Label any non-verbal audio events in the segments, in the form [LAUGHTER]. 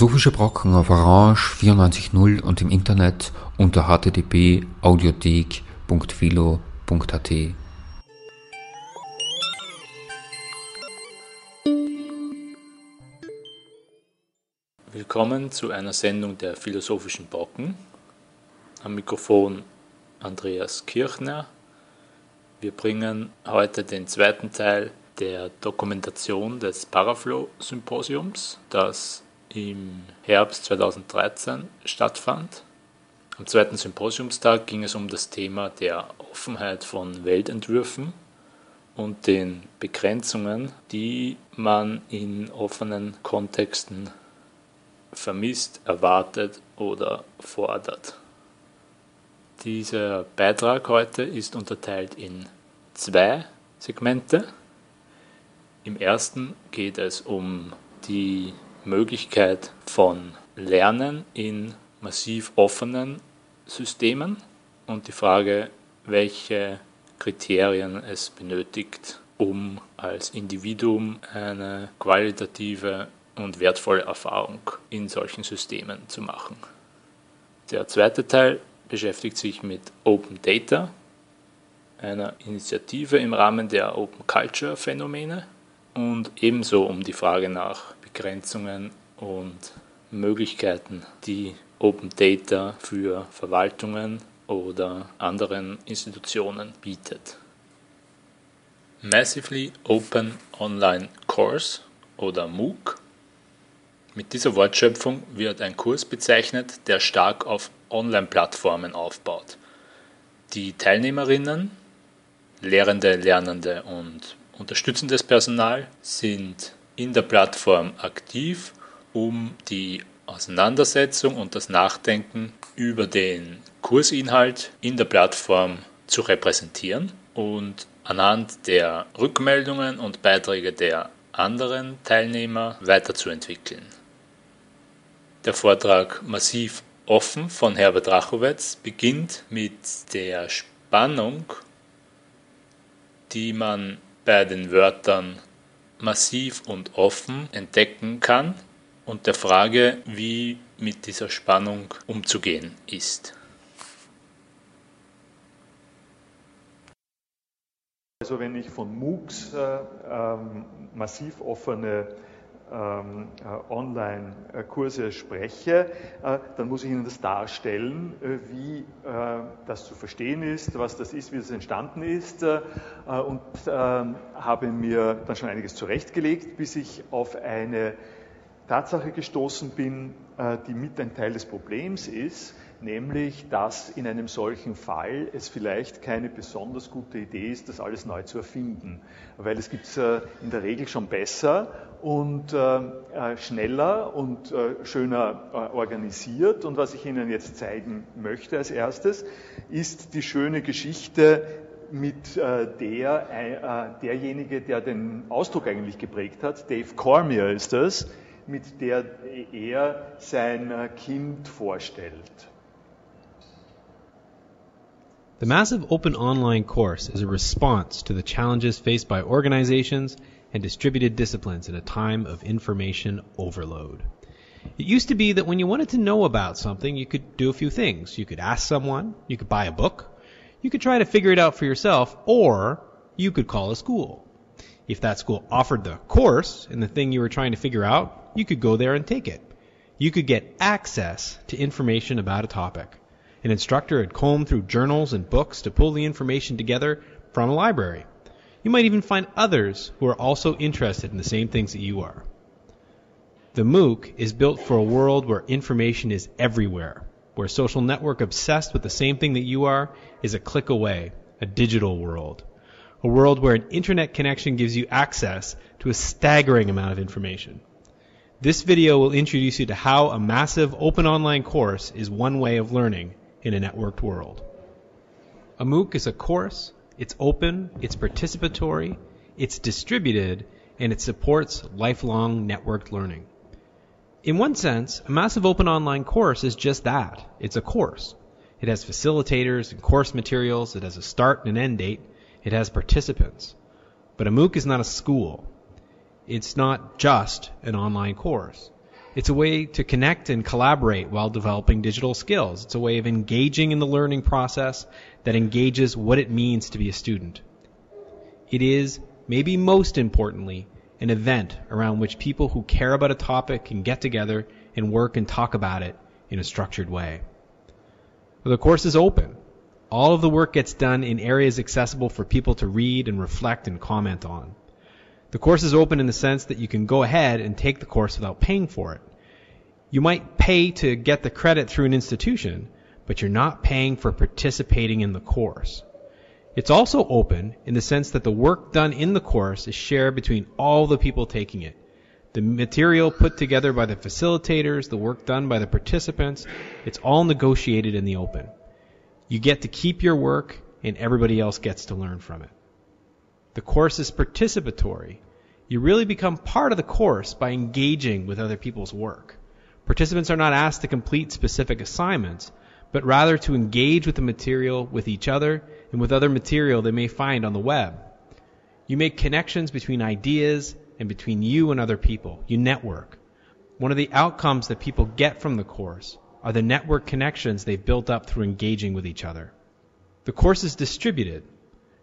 Philosophische Brocken auf Orange 94.0 und im Internet unter http://audiothek.philo.at. Willkommen zu einer Sendung der Philosophischen Brocken. Am Mikrofon Andreas Kirchner. Wir bringen heute den zweiten Teil der Dokumentation des Paraflow-Symposiums, das im Herbst 2013 stattfand. Am zweiten Symposiumstag ging es um das Thema der Offenheit von Weltentwürfen und den Begrenzungen, die man in offenen Kontexten vermisst, erwartet oder fordert. Dieser Beitrag heute ist unterteilt in zwei Segmente. Im ersten geht es um die Möglichkeit von Lernen in massiv offenen Systemen und die Frage, welche Kriterien es benötigt, um als Individuum eine qualitative und wertvolle Erfahrung in solchen Systemen zu machen. Der zweite Teil beschäftigt sich mit Open Data, einer Initiative im Rahmen der Open Culture Phänomene und ebenso um die Frage nach Begrenzungen und Möglichkeiten, die Open Data für Verwaltungen oder anderen Institutionen bietet. Massively Open Online Course oder MOOC. Mit dieser Wortschöpfung wird ein Kurs bezeichnet, der stark auf Online-Plattformen aufbaut. Die Teilnehmerinnen, Lehrende, Lernende und unterstützendes Personal sind in der Plattform aktiv, um die Auseinandersetzung und das Nachdenken über den Kursinhalt in der Plattform zu repräsentieren und anhand der Rückmeldungen und Beiträge der anderen Teilnehmer weiterzuentwickeln. Der Vortrag Massiv offen von Herbert Rachowitz beginnt mit der Spannung, die man bei den Wörtern massiv und offen entdecken kann und der Frage, wie mit dieser Spannung umzugehen ist. Also wenn ich von MOOCs äh, ähm, massiv offene Online-Kurse spreche, äh, dann muss ich Ihnen das darstellen, äh, wie das zu verstehen ist, was das ist, wie es entstanden ist und ähm, habe mir dann schon einiges zurechtgelegt, bis ich auf eine Tatsache gestoßen bin, die mit ein Teil des Problems ist, nämlich dass in einem solchen Fall es vielleicht keine besonders gute Idee ist, das alles neu zu erfinden, weil es gibt es in der Regel schon besser und äh, äh, schneller und äh, schöner äh, organisiert. Und was ich Ihnen jetzt zeigen möchte als erstes, ist die schöne Geschichte mit äh, der, äh, derjenige, der den Ausdruck eigentlich geprägt hat, Dave Cormier ist das, mit der er sein Kind vorstellt. The massive open online course is a response to the challenges faced by organizations and distributed disciplines in a time of information overload. It used to be that when you wanted to know about something, you could do a few things. You could ask someone, you could buy a book, you could try to figure it out for yourself, or you could call a school. If that school offered the course and the thing you were trying to figure out, you could go there and take it. You could get access to information about a topic. An instructor had combed through journals and books to pull the information together from a library. You might even find others who are also interested in the same things that you are. The MOOC is built for a world where information is everywhere, where a social network obsessed with the same thing that you are is a click away, a digital world. A world where an internet connection gives you access to a staggering amount of information. This video will introduce you to how a massive open online course is one way of learning in a networked world. A MOOC is a course it's open, it's participatory, it's distributed, and it supports lifelong networked learning. In one sense, a massive open online course is just that. It's a course. It has facilitators and course materials, it has a start and an end date, it has participants. But a MOOC is not a school. It's not just an online course. It's a way to connect and collaborate while developing digital skills. It's a way of engaging in the learning process that engages what it means to be a student. It is, maybe most importantly, an event around which people who care about a topic can get together and work and talk about it in a structured way. The course is open. All of the work gets done in areas accessible for people to read and reflect and comment on. The course is open in the sense that you can go ahead and take the course without paying for it. You might pay to get the credit through an institution, but you're not paying for participating in the course. It's also open in the sense that the work done in the course is shared between all the people taking it. The material put together by the facilitators, the work done by the participants, it's all negotiated in the open. You get to keep your work and everybody else gets to learn from it. The course is participatory. You really become part of the course by engaging with other people's work. Participants are not asked to complete specific assignments, but rather to engage with the material with each other and with other material they may find on the web. You make connections between ideas and between you and other people. You network. One of the outcomes that people get from the course are the network connections they've built up through engaging with each other. The course is distributed,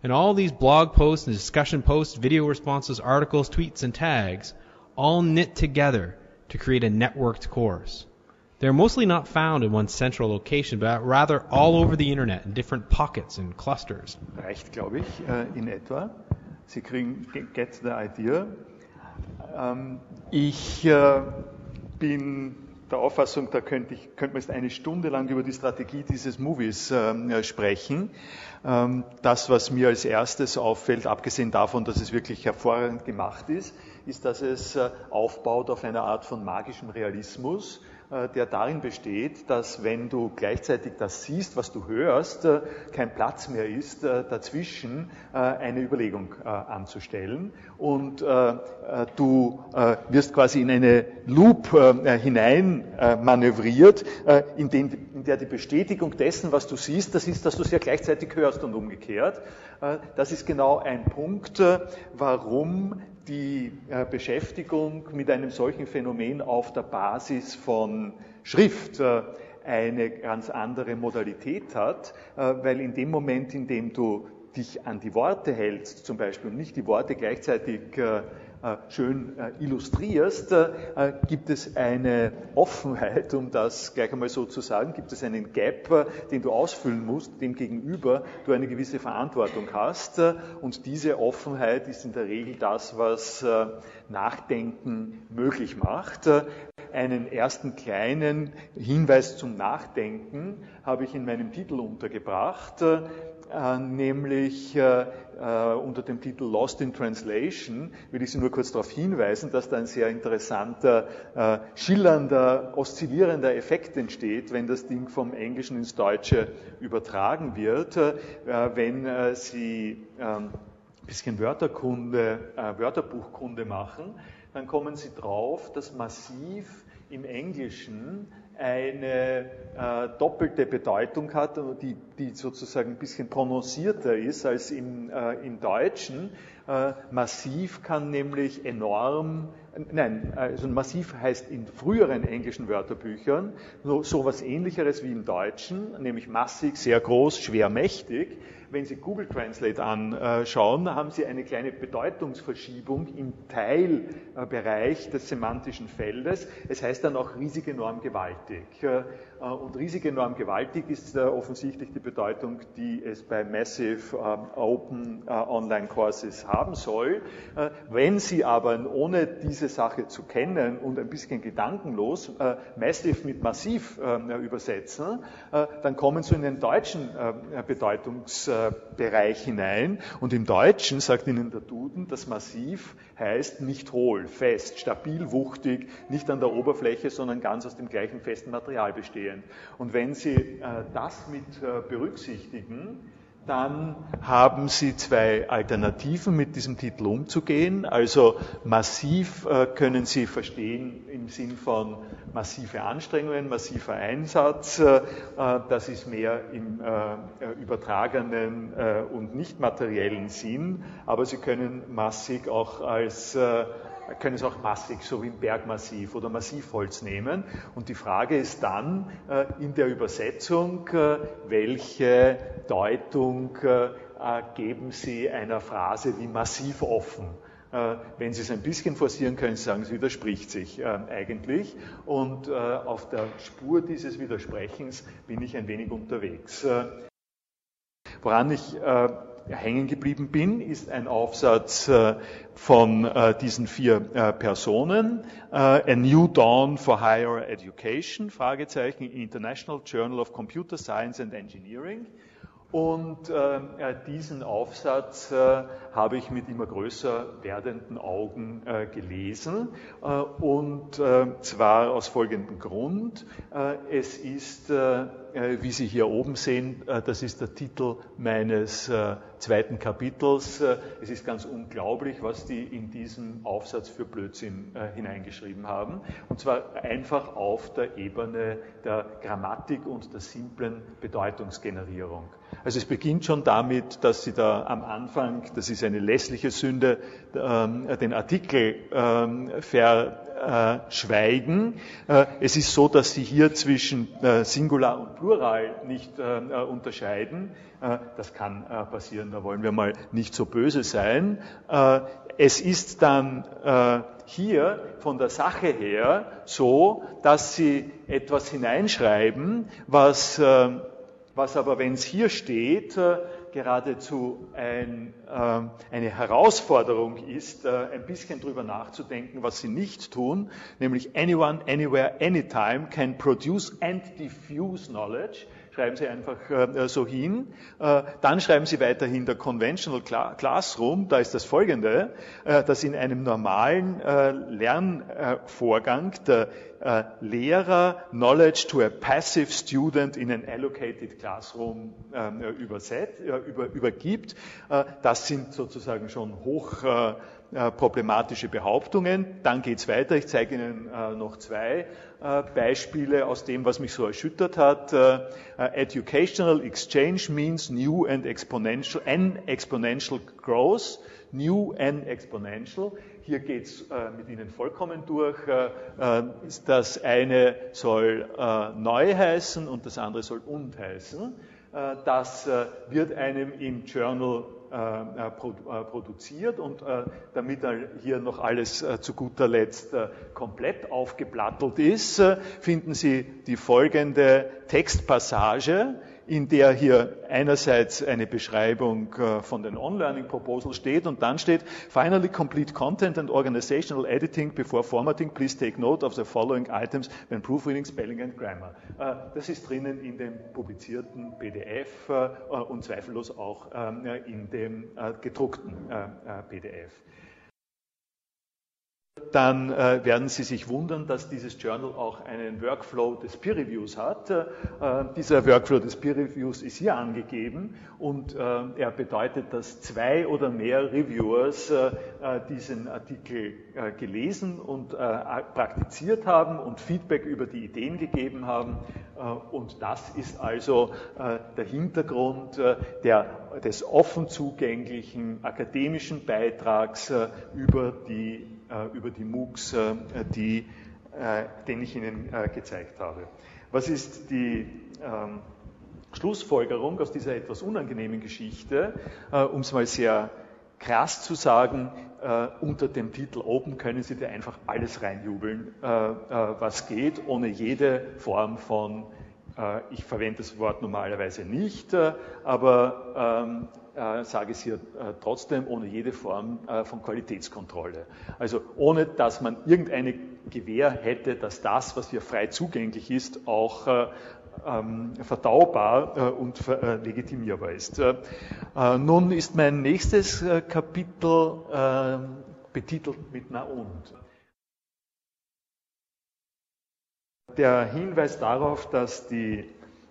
and all these blog posts and discussion posts, video responses, articles, tweets, and tags all knit together to create a networked course. They're mostly not found in one central location, but rather all over the internet in different pockets and clusters. Reicht, glaube ich, äh, in etwa. Sie kriegen, get the idea. Ähm, ich äh, bin der Auffassung, da könnte, ich, könnte man jetzt eine Stunde lang über die Strategie dieses Movies äh, sprechen. Ähm, das, was mir als erstes auffällt, abgesehen davon, dass es wirklich hervorragend gemacht ist, ist, dass es äh, aufbaut auf einer Art von magischem Realismus äh, der darin besteht, dass wenn du gleichzeitig das siehst, was du hörst, äh, kein Platz mehr ist, dazwischen eine Überlegung anzustellen. Und du wirst quasi in eine Loop hinein manövriert, in, der die Bestätigung dessen, was du siehst, das ist, dass du es ja gleichzeitig hörst und umgekehrt. Das ist genau ein Punkt, warum die äh, Beschäftigung mit einem solchen Phänomen auf der Basis von Schrift äh, eine ganz andere Modalität hat, äh, weil in dem Moment, in dem du dich an die Worte hältst, zum Beispiel, und nicht die Worte gleichzeitig äh, schön äh, illustrierst, äh, gibt es eine Offenheit, um das gleich einmal so zu sagen, gibt es einen Gap, den du ausfüllen musst, dem gegenüber du eine gewisse Verantwortung hast. Und diese Offenheit ist in der Regel das, was Nachdenken möglich macht. Einen ersten kleinen Hinweis zum Nachdenken habe ich in meinem Titel untergebracht. Äh, nämlich äh, äh, unter dem Titel Lost in Translation, will ich Sie nur kurz darauf hinweisen, dass da ein sehr interessanter, äh, schillernder, oszillierender Effekt entsteht, wenn das Ding vom Englischen ins Deutsche übertragen wird, wenn Sie ähm, ein bisschen Wörterkunde, Wörterbuchkunde machen, dann kommen Sie drauf, dass massiv im Englischen eine äh, doppelte Bedeutung hat, die, die sozusagen ein bisschen prononcierter ist als im, äh, im Deutschen. Äh, massiv kann nämlich enorm, nein, also massiv heißt in früheren englischen Wörterbüchern so, so was ähnlicheres wie im Deutschen, nämlich massig, sehr groß, schwer, mächtig. Wenn Sie Google Translate anschauen, haben Sie eine kleine Bedeutungsverschiebung im Teilbereich des semantischen Feldes. Es heißt dann auch riesig, enorm, gewaltig. Äh, und riesig enorm gewaltig ist äh, offensichtlich die Bedeutung, die es bei Massive äh, Open Online Courses haben soll. Wenn Sie aber ohne diese Sache zu kennen und ein bisschen gedankenlos Massive mit Massiv übersetzen, dann kommen Sie in den deutschen Bedeutungsbereich hinein. Und im Deutschen sagt Ihnen der Duden, das Massiv heißt nicht hohl, fest, stabil, wuchtig, nicht an der Oberfläche, sondern ganz aus dem gleichen festen Material bestehend. Und wenn Sie äh, das mit äh, berücksichtigen, dann haben Sie zwei Alternativen, mit diesem Titel umzugehen. Also massiv äh, können Sie verstehen im Sinn von massive Anstrengungen, massiver Einsatz. Äh, das ist mehr im äh, übertragenen äh, und nicht materiellen Sinn. Aber Sie können massig auch als können es auch massig, so wie im Bergmassiv oder Massivholz nehmen. Und die Frage ist dann äh, in der Übersetzung, äh, welche Deutung äh, geben Sie einer Phrase wie massiv offen? Wenn Sie es ein bisschen forcieren, können Sie sagen, es widerspricht sich eigentlich. Und auf der Spur dieses Widersprechens bin ich ein wenig unterwegs. Woran ich hängen geblieben bin, ist ein Aufsatz äh, von äh, diesen vier äh, Personen. A New Dawn for Higher Education, Fragezeichen, International Journal of Computer Science and Engineering. Und diesen Aufsatz habe ich mit immer größer werdenden Augen gelesen. Und zwar aus folgendem Grund. Es ist, wie Sie hier oben sehen, das ist der Titel meines zweiten Kapitels. Es ist ganz unglaublich, was die in diesem Aufsatz für Blödsinn hineingeschrieben haben. Und zwar einfach auf der Ebene der Grammatik und der simplen Bedeutungsgenerierung. Also es beginnt schon damit, dass Sie da am Anfang, das ist eine lässliche Sünde, ähm, den Artikel ähm, verschweigen. Äh, es ist so, dass Sie hier zwischen äh, Singular und Plural nicht äh, unterscheiden. Das kann passieren, da wollen wir mal nicht so böse sein. Es ist dann hier von der Sache her so, dass Sie etwas hineinschreiben, was was aber, wenn es hier steht, äh, geradezu ein, äh, eine Herausforderung ist, äh, ein bisschen drüber nachzudenken, was sie nicht tun, nämlich anyone, anywhere, anytime can produce and diffuse knowledge schreiben Sie einfach äh, so hin. Äh, dann schreiben Sie weiterhin der Conventional Classroom, da ist das folgende, äh, dass in einem normalen Lernvorgang der Lehrer Knowledge to a passive student in an allocated classroom ähm, überset, über, übergibt. Das sind sozusagen schon hoch problematische Behauptungen. Dann geht es weiter. Ich zeige Ihnen noch zwei. Äh, Beispiele aus dem, was mich so erschüttert hat. Äh, äh, educational exchange means new and exponential, n exponential growth, new n exponential. Hier geht es mit Ihnen vollkommen durch. das eine soll neu heißen und das andere soll und heißen. das wird einem im Journal äh, äh, äh, produziert und damit hier noch alles zu guter Letzt komplett aufgeplattelt ist, finden Sie die folgende Textpassage, in der hier einerseits eine Beschreibung äh, von den On-Learning Proposals steht und dann steht, finally complete content and organizational editing before formatting, please take note of the following items when proofreading, spelling and grammar. Äh, das ist drinnen in dem publizierten PDF äh, und zweifellos auch ähm, in dem gedruckten PDF dann äh, werden Sie sich wundern, dass dieses Journal auch einen Workflow des Peer Reviews hat. Äh, dieser Workflow des Peer Reviews ist hier angegeben und äh, er bedeutet, dass zwei oder mehr Reviewers äh, äh, diesen Artikel äh, gelesen und praktiziert haben und Feedback über die Ideen gegeben haben. und das ist also der Hintergrund der, des offen zugänglichen akademischen Beitrags über die über die MOOCs, äh, die, äh, den ich Ihnen gezeigt habe. Was ist die ähm, Schlussfolgerung aus dieser etwas unangenehmen Geschichte, um es mal sehr krass zu sagen, äh, unter dem Titel Open können Sie da einfach alles reinjubeln, äh, äh, was geht, ohne jede Form von, ich verwende das Wort normalerweise nicht, aber ähm, äh, sage es hier äh, trotzdem, ohne jede Form äh, von Qualitätskontrolle. Also ohne, dass man irgendeine Gewähr hätte, dass das, was hier frei zugänglich ist, auch äh, ähm, verdaubar äh, und äh, legitimierbar ist. nun ist mein nächstes Kapitel ähm, betitelt mit Na und. Der Hinweis darauf, dass die,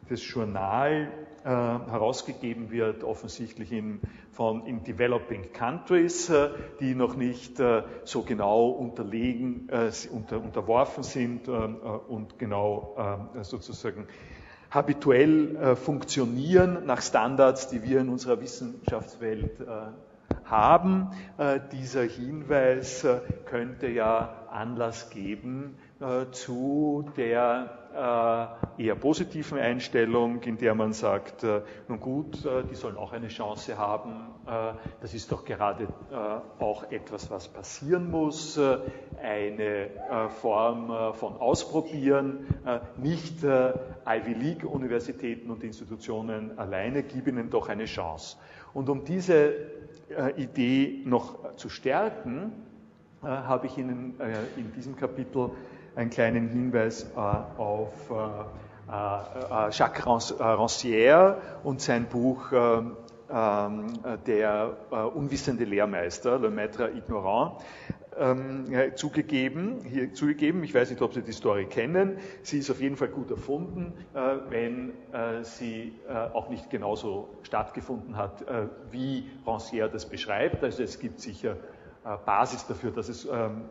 das Journal äh, herausgegeben wird, offensichtlich in, von, in Developing Countries, äh, die noch nicht äh, so genau unterlegen, unter, unterworfen sind und genau sozusagen habituell funktionieren nach Standards, die wir in unserer Wissenschaftswelt haben. Dieser Hinweis könnte ja Anlass geben zu der eher positiven Einstellung, in der man sagt, nun gut, die sollen auch eine Chance haben. Das ist doch gerade auch etwas, was passieren muss. Eine Form von Ausprobieren, nicht Ivy League Universitäten und Institutionen alleine, gib ihnen doch eine Chance. Und um diese Idee noch zu stärken, habe ich Ihnen in diesem Kapitel einen kleinen Hinweis auf Jacques Rancière und sein Buch ähm, Der unwissende Lehrmeister, Le Maître Ignorant, ähm, zugegeben, hier zugegeben. Ich weiß nicht, ob Sie die Story kennen. Sie ist auf jeden Fall gut erfunden, äh, wenn äh, sie äh, auch nicht genauso stattgefunden hat, wie Rancière das beschreibt. Also es gibt sicher Basis dafür, dass es ähm,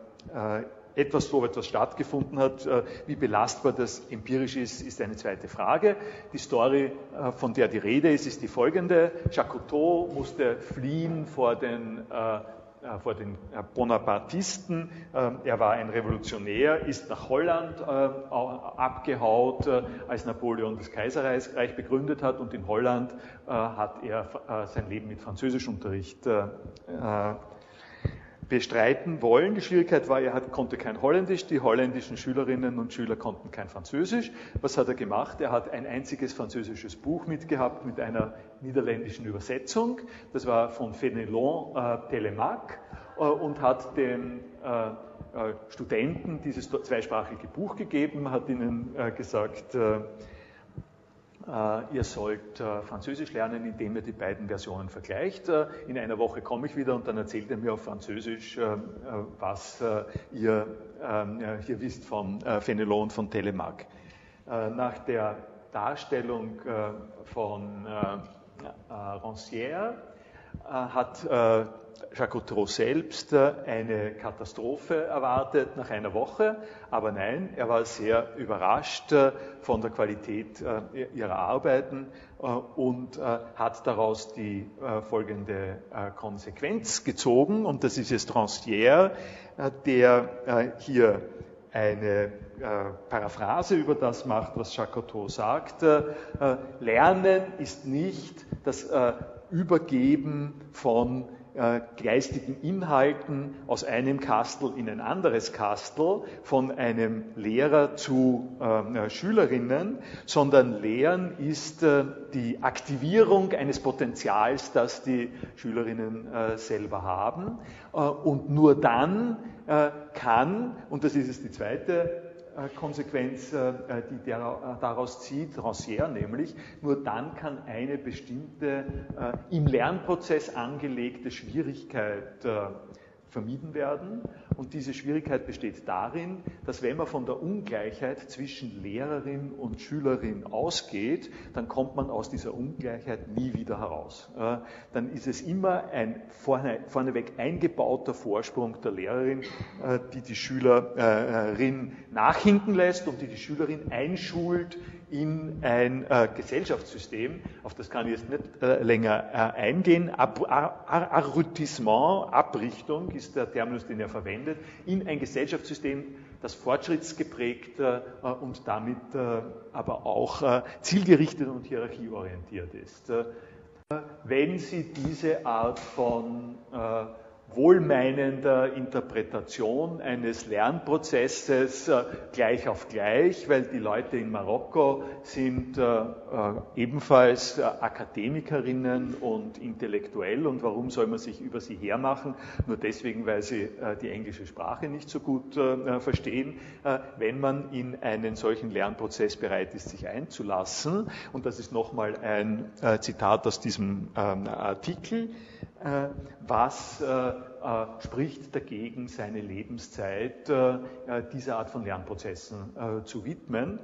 etwas so etwas stattgefunden hat. Wie belastbar das empirisch ist, ist eine zweite Frage. Die Story, von der die Rede ist, ist die folgende. Jacques musste fliehen vor den äh, vor den äh, Bonapartisten. Er war ein Revolutionär, ist nach Holland äh, abgehaut, als Napoleon das Kaiserreich begründet hat und in Holland hat er sein Leben mit Französischunterricht bestreiten wollen. Die Schwierigkeit war, er konnte kein Holländisch, die holländischen Schülerinnen und Schüler konnten kein Französisch. Was hat er gemacht? Er hat ein einziges französisches Buch mitgehabt mit einer niederländischen Übersetzung. Das war von Fenelon äh, Telemaque äh, und hat den äh, äh Studenten dieses zweisprachige Buch gegeben, hat ihnen äh, gesagt, äh, ihr sollt äh, Französisch lernen, indem ihr die beiden Versionen vergleicht. Äh, in einer Woche komme ich wieder und dann erzählt ihr mir auf Französisch, was ihr ähm, hier wisst von Fenelon und von Telemaque. Nach der Darstellung von Rancière hat Jacques Cousteau selbst äh, eine Katastrophe erwartet nach einer Woche, aber nein, er war sehr überrascht äh, von der Qualität äh, ihrer Arbeiten und hat daraus die folgende Konsequenz gezogen, und das ist jetzt Rancière, der hier eine Paraphrase über das macht, was Jacques Cousteau sagt. Lernen ist nicht das Übergeben von äh, geistigen Inhalten aus einem Kastel in ein anderes Kastel, von einem Lehrer zu äh, Schülerinnen, sondern Lehren ist äh, die Aktivierung eines Potenzials, das die Schülerinnen äh, selber haben. Äh, und nur dann kann, und das ist jetzt die zweite Konsequenz, äh, die äh, daraus zieht, Rancière nämlich, nur dann kann eine bestimmte im Lernprozess angelegte Schwierigkeit vermieden werden. Und diese Schwierigkeit besteht darin, dass wenn man von der Ungleichheit zwischen Lehrerin und Schülerin ausgeht, dann kommt man aus dieser Ungleichheit nie wieder heraus. Äh, dann ist es immer ein vorne, vorneweg eingebauter Vorsprung der Lehrerin, äh, die die Schülerin nachhinken lässt und die die Schülerin einschult in ein äh, Gesellschaftssystem, auf das kann ich jetzt nicht äh, länger äh, eingehen. Ab, Arrutissement, Abrichtung ist der Terminus, den er verwendet, in ein Gesellschaftssystem, das fortschrittsgeprägt äh, und damit äh, aber auch äh, zielgerichtet und hierarchieorientiert ist. wenn Sie diese Art von wohlmeinender Interpretation eines Lernprozesses äh, gleich auf gleich, weil die Leute in Marokko sind äh, äh, ebenfalls Akademikerinnen und intellektuell und warum soll man sich über sie hermachen? Nur deswegen, weil sie die englische Sprache nicht so gut verstehen. Wenn man in einen solchen Lernprozess bereit ist, sich einzulassen, und das ist nochmal ein Zitat aus diesem ähm, Artikel, was äh, äh, spricht dagegen, seine Lebenszeit dieser Art von Lernprozessen zu widmen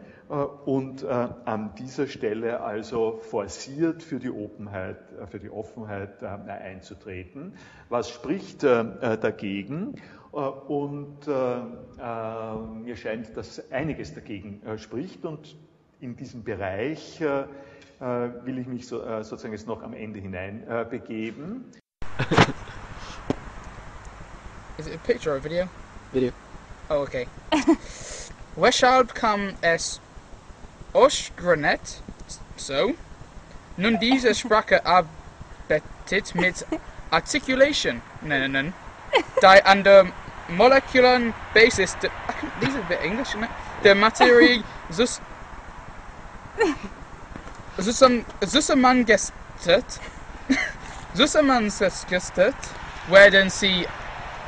und an dieser Stelle also forciert für die Offenheit, für die Offenheit einzutreten. Was spricht dagegen? Und mir scheint, dass einiges dagegen spricht und in diesem Bereich will ich mich sozusagen jetzt noch am Ende hinein begeben. [LAUGHS] Is it a picture or a video? Video. Oh, okay. [LAUGHS] Weshalb kam es Oshgranet so? Nun diese Sprache arbeitet mit Articulation nennen, die an der molekularen Basis de, these are a bit English, isn't it? The Materie sus, [LAUGHS] susam, zusammengestet werden sie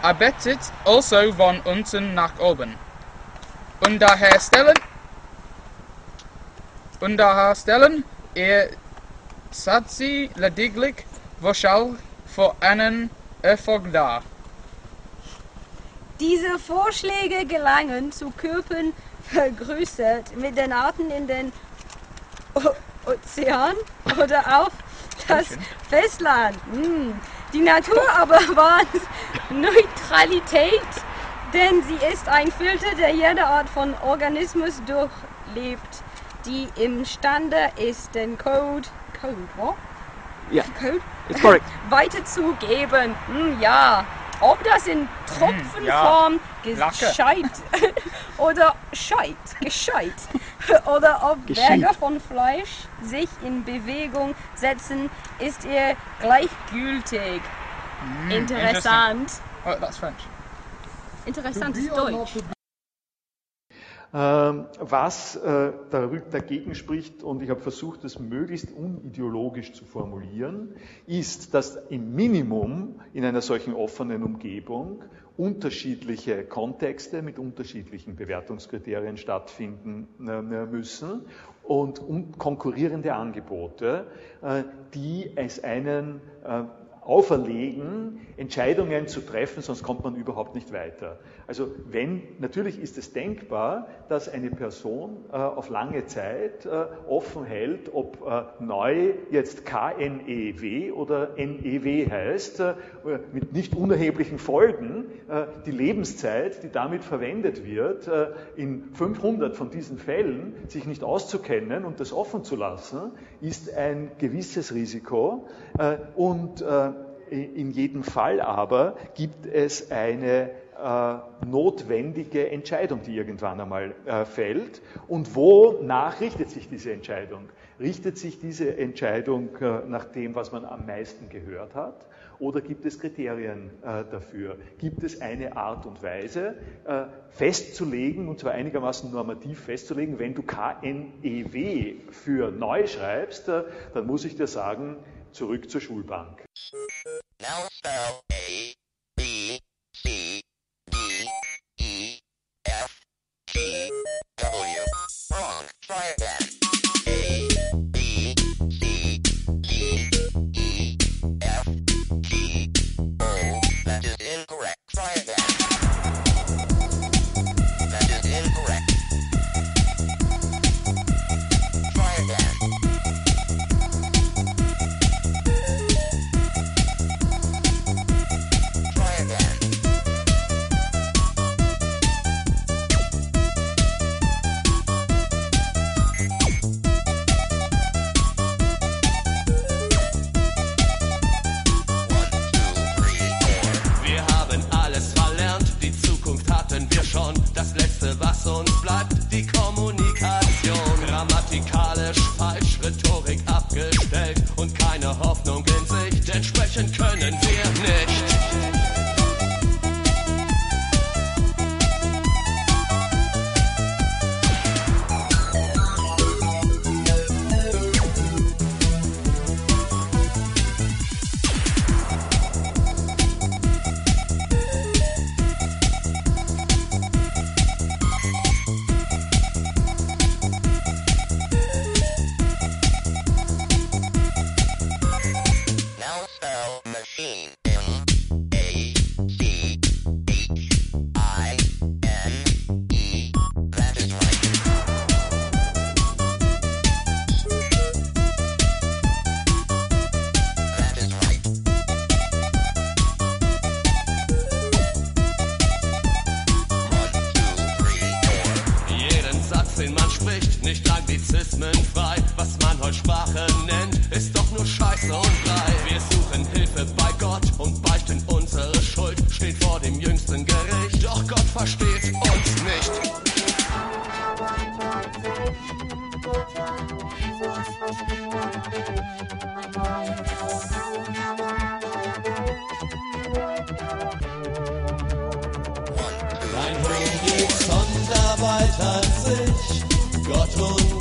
arbeitet also von unten nach oben. Und daher stellen, und daher stellen ihr Satzi lediglich Voschal für einen Erfolg dar. Diese Vorschläge gelangen zu Körpern vergrößert mit den Arten in den o Ozean oder auf das Festland. Hm. Die Natur aber [LAUGHS] wahrt Neutralität, denn sie ist ein Filter, der jede Art von Organismus durchlebt, die imstande ist, den Code, Code, what? Yeah, Code it's correct. [LAUGHS] weiterzugeben. Hm, ja, ob das in Tropfenform Lacke. gescheit [LAUGHS] oder scheit, gescheit [LAUGHS] oder ob Gescheit. Berge von Fleisch sich in Bewegung setzen, ist ihr gleichgültig. Interessant. Oh, that's French. Interessantes Deutsch. Ähm, Was äh, dagegen spricht, und ich habe versucht, das möglichst unideologisch zu formulieren, ist, dass im Minimum in einer solchen offenen Umgebung unterschiedliche Kontexte mit unterschiedlichen Bewertungskriterien stattfinden äh, müssen und un- konkurrierende Angebote, äh, die es einen auferlegen, Entscheidungen zu treffen, sonst kommt man überhaupt nicht weiter. Also wenn, natürlich ist es denkbar, dass eine Person äh, auf lange Zeit äh, offen hält, ob äh, neu jetzt KNEW oder NEW heißt, äh, mit nicht unerheblichen Folgen. Äh, die Lebenszeit, die damit verwendet wird, äh, in 500 von diesen Fällen sich nicht auszukennen und das offen zu lassen, ist ein gewisses Risiko. Und äh, in jedem Fall aber gibt es eine äh, notwendige Entscheidung, die irgendwann einmal äh, fällt. Und wonach richtet sich diese Entscheidung? Richtet sich diese Entscheidung äh, nach dem, was man am meisten gehört hat? Oder gibt es Kriterien äh, dafür? Gibt es eine Art und Weise äh, festzulegen, und zwar einigermaßen normativ festzulegen, wenn du KNEW für neu schreibst, äh, dann muss ich dir sagen, zurück zur Schulbank. Now spell A, B, C, D, E, F, G, W. Wrong. Try again.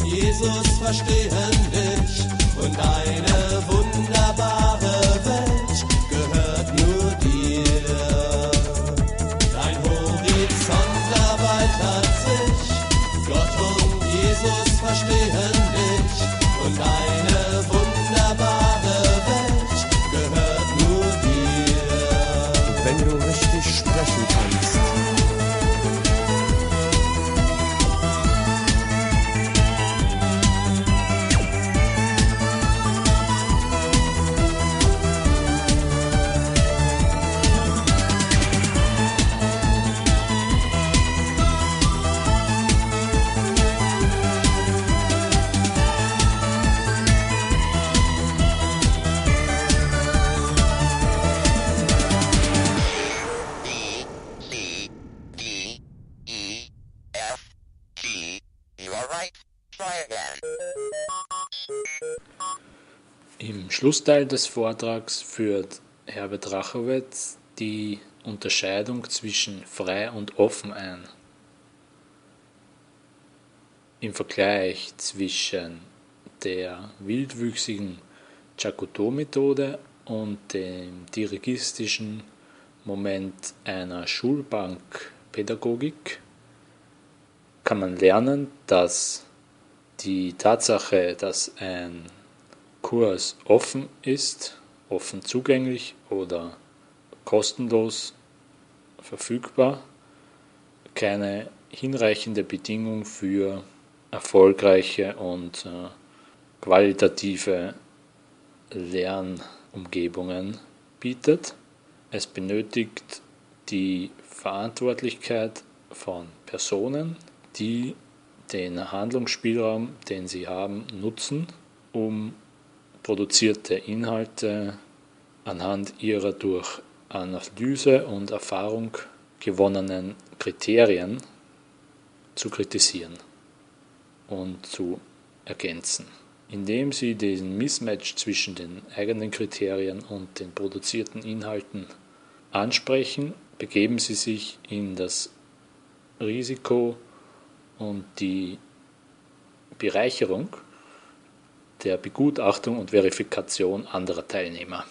Jesus verstehen dich und eine wunderbare Welt gehört nur dir. Dein Horizont erweitert sich, Gott und Jesus verstehen Schlussteil des Vortrags führt Herbert Rachowitz die Unterscheidung zwischen frei und offen ein. Im Vergleich zwischen der wildwüchsigen Chakotay-Methode und dem dirigistischen Moment einer Schulbankpädagogik kann man lernen, dass die Tatsache, dass ein Kurs offen ist, offen zugänglich oder kostenlos verfügbar, keine hinreichende Bedingung für erfolgreiche und äh, qualitative Lernumgebungen bietet. Es benötigt die Verantwortlichkeit von Personen, die den Handlungsspielraum, den sie haben, nutzen, um produzierte Inhalte anhand ihrer durch Analyse und Erfahrung gewonnenen Kriterien zu kritisieren und zu ergänzen. Indem sie diesen Mismatch zwischen den eigenen Kriterien und den produzierten Inhalten ansprechen, begeben sie sich in das Risiko und die Bereicherung der Begutachtung und Verifikation anderer Teilnehmer.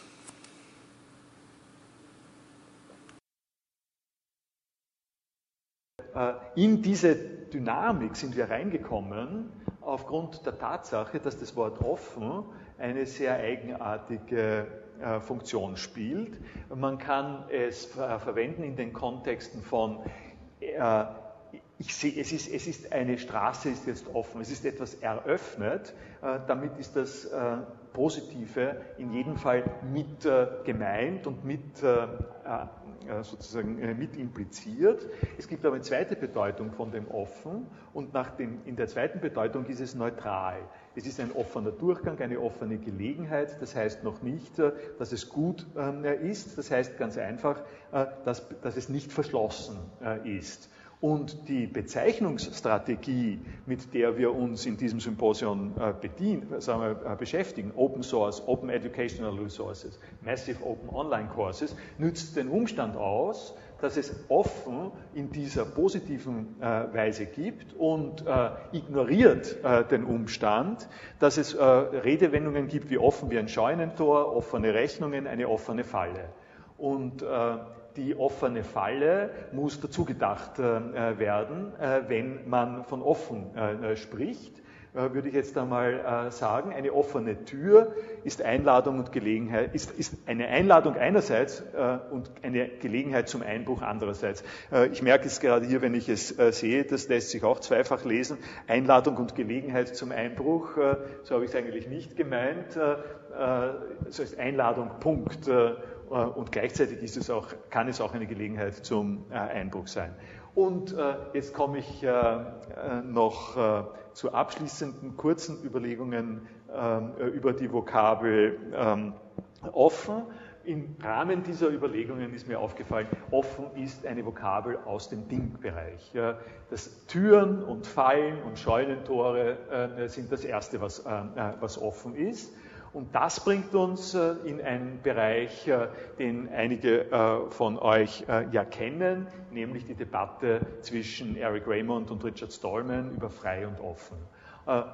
Äh, In diese Dynamik sind wir reingekommen aufgrund der Tatsache, dass das Wort offen eine sehr eigenartige äh, Funktion spielt. Man kann es ver verwenden in den Kontexten von äh, ich sehe, es ist, es ist eine Straße ist jetzt offen, es ist etwas eröffnet, äh, damit ist das äh, Positive in jedem Fall mit äh, gemeint und mit äh, äh, sozusagen äh, mit impliziert. Es gibt aber eine zweite Bedeutung von dem offen und nach dem, in der zweiten Bedeutung ist es neutral. Es ist ein offener Durchgang, eine offene Gelegenheit. Das heißt noch nicht, dass es gut ähm, ist. Das heißt ganz einfach, dass, dass es nicht verschlossen ist. Und die Bezeichnungsstrategie, mit der wir uns in diesem Symposium äh, sagen wir, äh, beschäftigen, Open Source, Open Educational Resources, Massive Open Online Courses, nützt den Umstand aus, dass es offen in dieser positiven äh, Weise gibt und äh, ignoriert äh, den Umstand, dass es äh, Redewendungen gibt wie offen wie ein Scheunentor, offene Rechnungen, eine offene Falle. Und die offene Falle muss dazu gedacht äh, werden, äh, wenn man von offen äh, spricht. Würde ich jetzt einmal sagen, eine offene Tür ist Einladung und Gelegenheit, ist, ist eine Einladung einerseits und eine Gelegenheit zum Einbruch andererseits. Ich merke es gerade hier, wenn ich es sehe, das lässt sich auch zweifach lesen. Einladung und Gelegenheit zum Einbruch, so habe ich es eigentlich nicht gemeint. Das heißt Einladung, Punkt. Äh, und gleichzeitig ist es auch, kann es auch eine Gelegenheit zum äh, Einbruch sein. Und äh, jetzt komme ich noch zu abschließenden kurzen Überlegungen ähm, über die Vokabel ähm, offen. im Rahmen dieser Überlegungen ist mir aufgefallen, offen ist eine Vokabel aus dem Ding-Bereich. Das Türen und Fallen und Scheunentore sind das Erste, was, was offen ist. Und das bringt uns in einen Bereich, den einige von euch ja kennen, nämlich die Debatte zwischen Eric Raymond und Richard Stallman über frei und offen.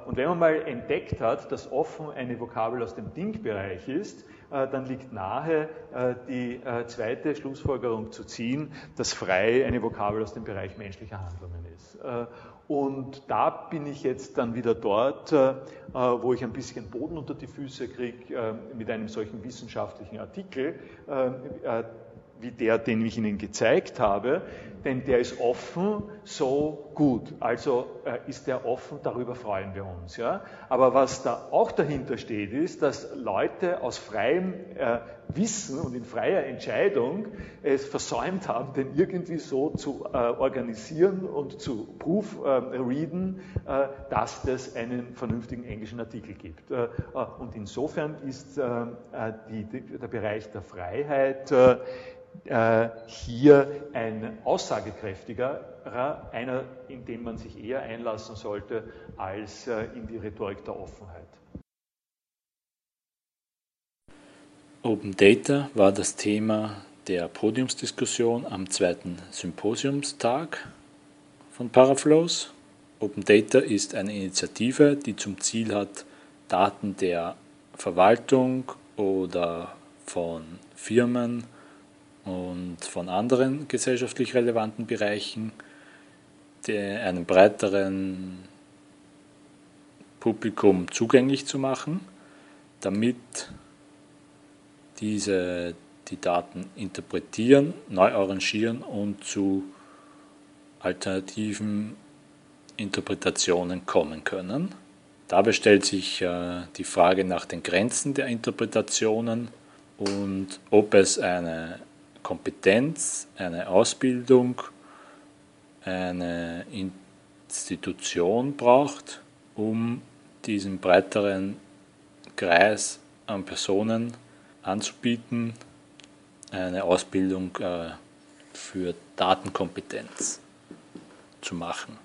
Und wenn man mal entdeckt hat, dass offen eine Vokabel aus dem Ding-Bereich ist, äh, dann liegt nahe, äh, die äh, zweite Schlussfolgerung zu ziehen, dass frei eine Vokabel aus dem Bereich menschlicher Handlungen ist. Und da bin ich jetzt dann wieder dort, wo ich ein bisschen Boden unter die Füße kriege mit einem solchen wissenschaftlichen Artikel, wie der, den ich Ihnen gezeigt habe, denn der ist offen, so gut. Also äh, ist der offen, darüber freuen wir uns. Ja? Aber was da auch dahinter steht, ist, dass Leute aus freiem äh, Wissen und in freier Entscheidung es versäumt haben, den irgendwie so zu äh, organisieren und zu proofreaden, äh, äh, dass es einen vernünftigen englischen Artikel gibt. Äh, und insofern ist die, der Bereich der Freiheit äh, hier ein aussagekräftigerer, einer, in dem man sich eher einlassen sollte, als äh, in die Rhetorik der Offenheit. Open Data war das Thema der Podiumsdiskussion am zweiten Symposiumstag von Paraflows. Open Data ist eine Initiative, die zum Ziel hat, Daten der Verwaltung oder von Firmen und von anderen gesellschaftlich relevanten Bereichen einem breiteren Publikum zugänglich zu machen, damit diese die Daten interpretieren, neu arrangieren und zu alternativen Interpretationen kommen können. Dabei stellt sich äh, die Frage nach den Grenzen der Interpretationen und ob es eine Kompetenz, eine Ausbildung, eine Institution braucht, um diesen breiteren Kreis an Personen anzubieten, eine Ausbildung äh, für Datenkompetenz zu machen.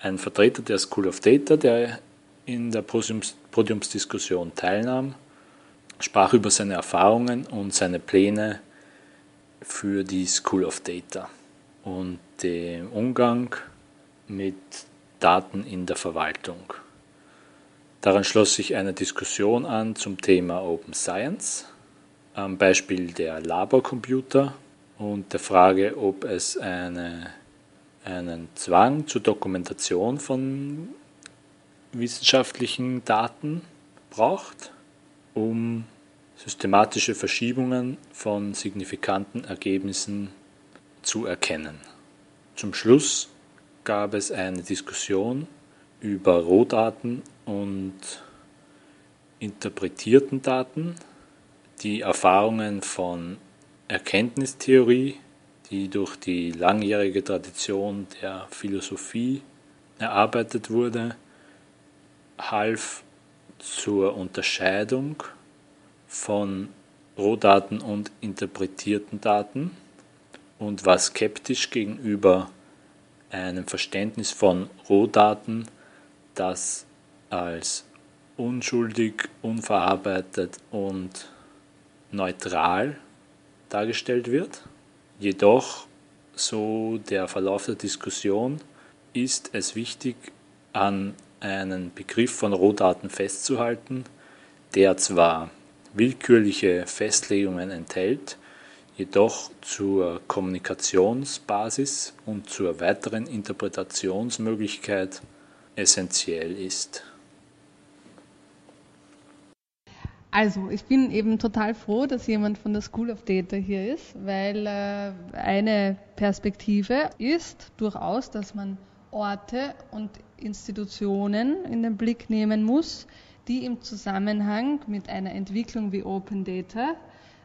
Ein Vertreter der School of Data, der in der Podiumsdiskussion teilnahm, sprach über seine Erfahrungen und seine Pläne für die School of Data und den Umgang mit Daten in der Verwaltung. Daran schloss sich eine Diskussion an zum Thema Open Science, am Beispiel der Laborcomputer und der Frage, ob es eine, einen Zwang zur Dokumentation von wissenschaftlichen Daten braucht, um systematische Verschiebungen von signifikanten Ergebnissen zu erkennen. Zum Schluss gab es eine Diskussion über Rohdaten und interpretierten Daten, die Erfahrungen von Erkenntnistheorie, die durch die langjährige Tradition der Philosophie erarbeitet wurde, half zur Unterscheidung von Rohdaten und interpretierten Daten und war skeptisch gegenüber einem Verständnis von Rohdaten, das als unschuldig, unverarbeitet und neutral dargestellt wird. Jedoch, so der Verlauf der Diskussion, ist es wichtig, an einen Begriff von Rohdaten festzuhalten, der zwar willkürliche Festlegungen enthält, jedoch zur Kommunikationsbasis und zur weiteren Interpretationsmöglichkeit essentiell ist. Also, ich bin eben total froh, dass jemand von der School of Data hier ist, weil äh, eine Perspektive ist durchaus, dass man Orte und Institutionen in den Blick nehmen muss, die im Zusammenhang mit einer Entwicklung wie Open Data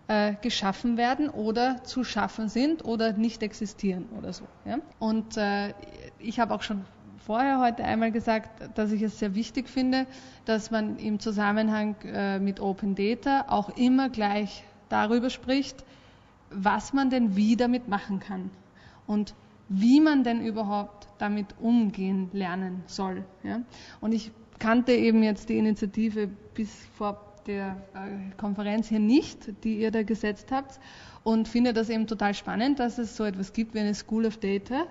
äh, geschaffen werden oder zu schaffen sind oder nicht existieren oder so. Ja? Und äh, ich habe auch schon vorher heute einmal gesagt, dass ich es sehr wichtig finde, dass man im Zusammenhang äh, mit Open Data auch immer gleich darüber spricht, was man denn wie damit machen kann und wie man denn überhaupt damit umgehen lernen soll. Ja? Und ich kannte eben jetzt die Initiative bis vor der äh, Konferenz hier nicht, die ihr da gesetzt habt und finde das eben total spannend, dass es so etwas gibt wie eine School of Data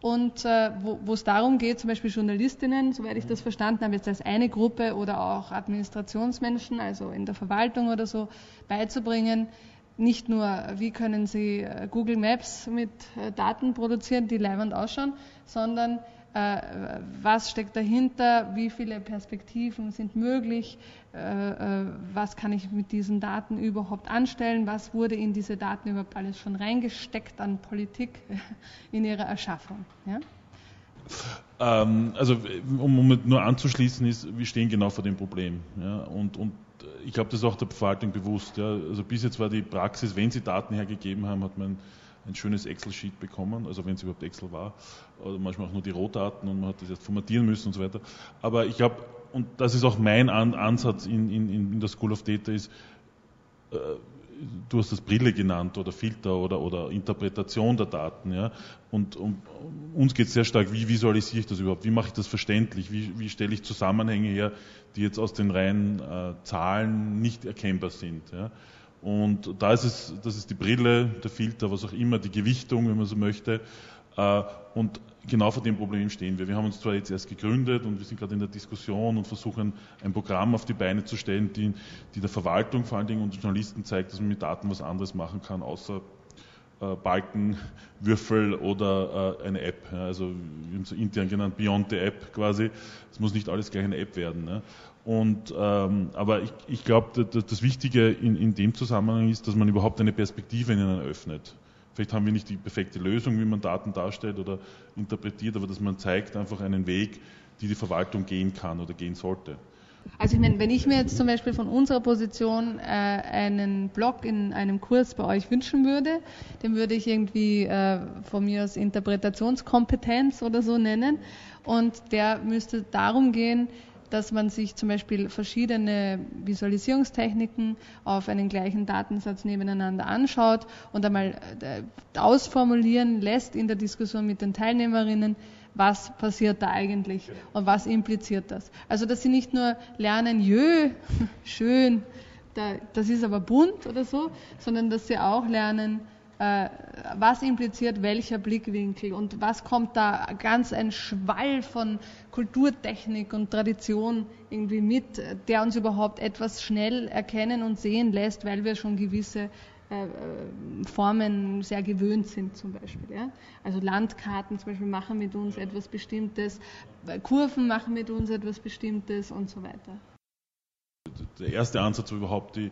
und äh, wo es darum geht, zum Beispiel Journalistinnen, soweit ich das verstanden habe, jetzt als eine Gruppe oder auch Administrationsmenschen, also in der Verwaltung oder so, beizubringen, nicht nur, wie können Sie äh, Google Maps mit äh, Daten produzieren, die leibend ausschauen, sondern was steckt dahinter, wie viele Perspektiven sind möglich, was kann ich mit diesen Daten überhaupt anstellen, was wurde in diese Daten überhaupt alles schon reingesteckt an Politik [LAUGHS] in ihrer Erschaffung. Ja? Ähm, also um, nur anzuschließen ist, wir stehen genau vor dem Problem. Ja? Und, und ich glaube, das ist auch der Verwaltung bewusst. Ja. Also bis jetzt war die Praxis, wenn sie Daten hergegeben haben, hat man ein schönes Excel-Sheet bekommen, also wenn es überhaupt Excel war, oder manchmal auch nur die Rohdaten und man hat das jetzt formatieren müssen und so weiter. Aber ich glaube, und das ist auch mein Ansatz in, in, in der School of Data, ist, äh, du hast das Brille genannt oder Filter oder, oder Interpretation der Daten. Ja? Und um, uns geht es sehr stark, wie visualisiere ich das überhaupt? Wie mache ich das verständlich? Wie, wie stelle ich Zusammenhänge her, die jetzt aus den reinen äh, Zahlen nicht erkennbar sind? Ja? Und da ist es, das ist die Brille, der Filter, was auch immer, die Gewichtung, wenn man so möchte. Äh, und genau vor dem Problem stehen wir. Wir haben uns zwar jetzt erst gegründet und wir sind gerade in der Diskussion und versuchen ein Programm auf die Beine zu stellen, die, die der Verwaltung vor allen Dingen und Journalisten zeigt, dass man mit Daten was anderes machen kann, außer äh, Balken, Würfel oder äh, eine App. Also wir haben es intern genannt Beyond the App quasi. Es muss nicht alles gleich eine App werden. Ne? Und, ähm, aber ich, ich glaube, das, das Wichtige in, in dem Zusammenhang ist, dass man überhaupt eine Perspektive in ihnen öffnet. Vielleicht haben wir nicht die perfekte Lösung, wie man Daten darstellt oder interpretiert, aber dass man zeigt einfach einen Weg, die die Verwaltung gehen kann oder gehen sollte. Also ich meine, wenn ich mir jetzt zum Beispiel von unserer Position äh, einen Blog in einem Kurs bei euch wünschen würde, den würde ich irgendwie äh, von mir aus Interpretationskompetenz oder so nennen und der müsste darum gehen, dass man sich zum Beispiel verschiedene Visualisierungstechniken auf einen gleichen Datensatz nebeneinander anschaut und einmal äh, ausformulieren lässt in der Diskussion mit den Teilnehmerinnen, was passiert da eigentlich und was impliziert das. Also dass sie nicht nur lernen, jö, [LAUGHS] schön, das ist aber bunt oder so, sondern dass sie auch lernen, was impliziert welcher Blickwinkel und was kommt da ganz ein Schwall von Kulturtechnik und Tradition irgendwie mit, der uns überhaupt etwas schnell erkennen und sehen lässt, weil wir schon gewisse äh, äh, Formen sehr gewöhnt sind zum Beispiel. Ja? Also Landkarten zum Beispiel machen mit uns etwas Bestimmtes, Kurven machen mit uns etwas Bestimmtes und so weiter. Der erste Ansatz war überhaupt die äh,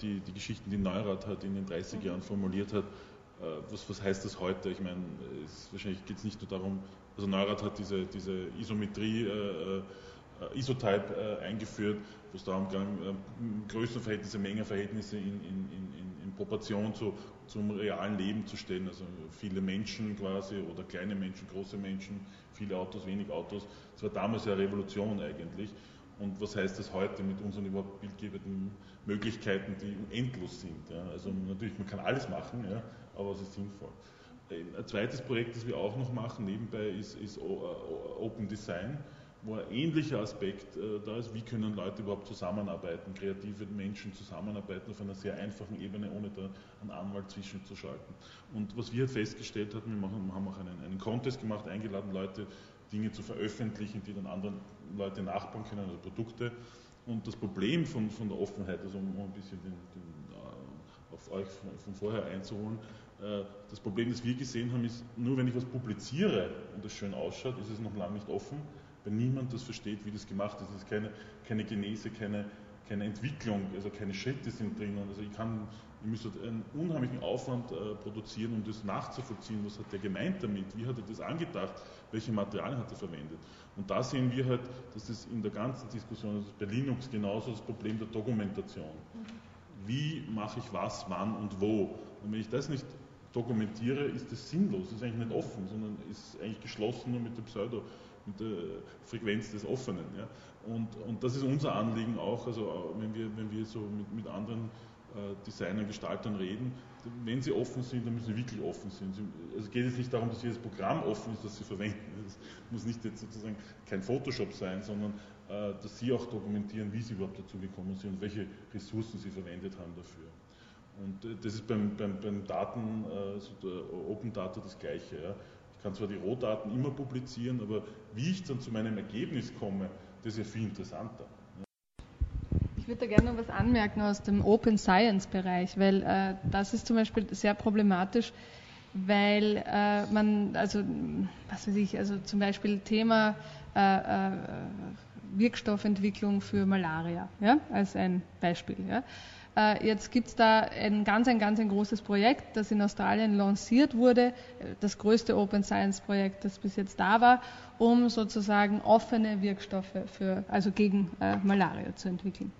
die, die Geschichten, die Neurath hat in den 30er Jahren formuliert hat, äh, was, was heißt das heute? Ich meine, es, wahrscheinlich geht es nicht nur darum, also Neurath hat diese, diese Isometrie, äh, äh, Isotype äh, eingeführt, wo es darum ging, äh, Größenverhältnisse, Mengenverhältnisse in, in, in, in Proportion zu, zum realen Leben zu stellen. Also viele Menschen quasi oder kleine Menschen, große Menschen, viele Autos, wenig Autos. Das war damals ja Revolution eigentlich. Und was heißt das heute mit unseren überhaupt bildgebenden Möglichkeiten, die endlos sind? Ja? Also natürlich, man kann alles machen, ja, aber es ist sinnvoll. Ein zweites Projekt, das wir auch noch machen nebenbei, ist, ist Open Design, wo ein ähnlicher Aspekt äh, da ist, wie können Leute überhaupt zusammenarbeiten, kreative Menschen zusammenarbeiten auf einer sehr einfachen Ebene, ohne da einen Anwalt zwischenzuschalten. Und was wir halt festgestellt haben, wir machen, haben auch einen, einen Contest gemacht, eingeladen Leute, Dinge zu veröffentlichen, die dann andere Leute nachbauen können, also Produkte. Und das Problem von, von der Offenheit, also um, ein bisschen den, den, äh, auf euch von, von, vorher einzuholen, äh, das Problem, das wir gesehen haben, ist, nur wenn ich was publiziere und das schön ausschaut, ist es noch lange nicht offen, weil niemand das versteht, wie das gemacht ist. Es ist keine, keine Genese, keine, keine Entwicklung, also keine Schritte sind drinnen. Also ich kann, ich müsste einen unheimlichen Aufwand äh, produzieren, um das nachzuvollziehen, was hat der gemeint damit, wie hat er das angedacht, welche Materialien hat er verwendet. Und da sehen wir halt, dass das in der ganzen Diskussion, also bei Linux genauso das Problem der Dokumentation. Wie mache ich was, wann und wo? Und wenn ich das nicht dokumentiere, ist das sinnlos, ist eigentlich nicht offen, sondern ist eigentlich geschlossen nur mit der Pseudo, mit der Frequenz des Offenen. Ja. Und, und das ist unser Anliegen auch, also wenn wir, wenn wir so mit, mit anderen Designern, Gestaltern reden, wenn sie offen sind, dann müssen sie wirklich offen sein. Also geht es nicht darum, dass jedes Programm offen ist, das sie [LAUGHS] verwenden. Es muss nicht jetzt sozusagen kein Photoshop sein, sondern äh, dass sie auch dokumentieren, wie sie überhaupt dazu gekommen sind und welche Ressourcen sie verwendet haben dafür. Und äh, das ist beim, beim, beim Daten, also Open Data das Gleiche. Ja. Ich kann zwar die Rohdaten immer publizieren, aber wie ich dann zu meinem Ergebnis komme, das ist ja viel interessanter. Ich würde da gerne noch was anmerken aus dem Open Science Bereich, weil äh, das ist zum Beispiel sehr problematisch, weil äh, man, also, was weiß ich, also zum Beispiel Thema äh, äh Wirkstoffentwicklung für Malaria, ja, als ein Beispiel. Ja. Äh, jetzt gibt es da ein ganz, ein ganz ein großes Projekt, das in Australien lanciert wurde, das größte Open Science Projekt, das bis jetzt da war, um sozusagen offene Wirkstoffe für, also gegen äh, Malaria zu entwickeln.